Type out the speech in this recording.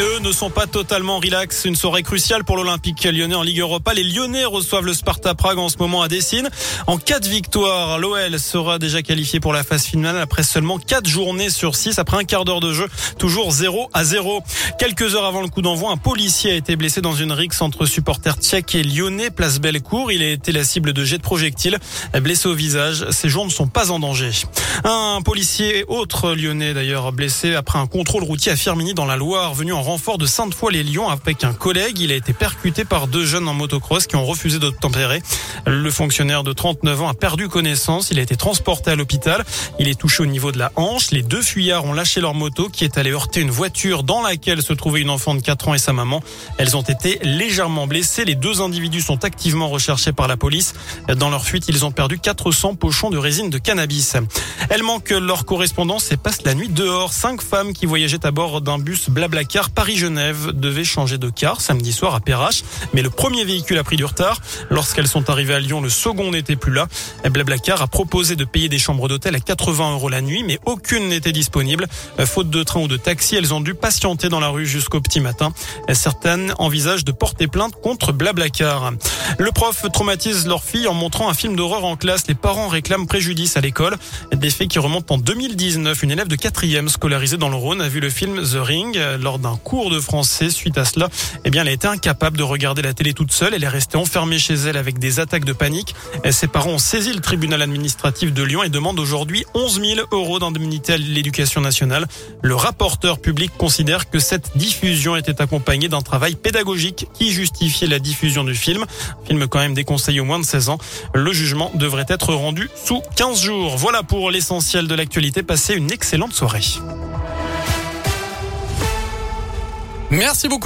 Eux ne sont pas totalement relax. Une soirée cruciale pour l'Olympique lyonnais en Ligue Europa. Les Lyonnais reçoivent le Sparta Prague en ce moment à Dessine. En cas de victoire, l'OL sera déjà qualifié pour la phase finale après seulement 4 journées sur 6 après un quart d'heure de jeu. Toujours 0 à 0. Quelques heures avant le coup d'envoi, un policier a été blessé dans une rixe entre supporters tchèques et lyonnais, place Bellecour. Il a été la cible de jets de projectiles. Blessé au visage, ses jours ne sont pas en danger. Un policier autre lyonnais d'ailleurs blessé après un contrôle routier à Firmini dans la Loire, venu en renfort de Sainte-Foy-les-Lyons avec un collègue. Il a été percuté par deux jeunes en motocross qui ont refusé d'obtempérer. Le fonctionnaire de 39 ans a perdu connaissance. Il a été transporté à l'hôpital. Il est touché au niveau de la hanche. Les deux fuyards ont lâché leur moto qui est allée heurter une voiture dans laquelle se trouvait une enfant de 4 ans et sa maman. Elles ont été légèrement blessées. Les deux individus sont activement recherchés par la police. Dans leur fuite, ils ont perdu 400 pochons de résine de cannabis. Elles manquent leur correspondance et passent la nuit dehors. Cinq femmes qui voyageaient à bord d'un bus Blablacar Paris-Genève devaient changer de car samedi soir à Perrache. Mais le premier véhicule a pris du retard. Lorsqu'elles sont arrivées à Lyon, le second n'était plus là. Blablacar a proposé de payer des chambres d'hôtel à 80 euros la nuit, mais aucune n'était disponible. Faute de train ou de taxi, elles ont dû patienter dans la rue jusqu'au petit matin. Certaines envisagent de porter plainte contre Blablacar. Le prof traumatise leur fille en montrant un film d'horreur en classe. Les parents réclament préjudice à l'école. Des faits qui remontent en 2019. Une élève de quatrième scolarisée dans le Rhône a vu le film The Ring lors d'un cours de français. Suite à cela, eh bien, elle a été incapable de regarder la télé toute seule. Elle est restée enfermée chez elle avec des attaques de panique. Ses parents ont saisi le tribunal administratif de Lyon et demandent aujourd'hui 11 000 euros d'indemnité à l'éducation nationale. Le rapporteur public considère que cette diffusion était accompagnée d'un travail pédagogique qui justifiait la diffusion du film. Film quand même déconseillé aux moins de 16 ans. Le jugement devrait être rendu sous 15 jours. Voilà pour l'essentiel de l'actualité. Passez une excellente soirée. Merci beaucoup.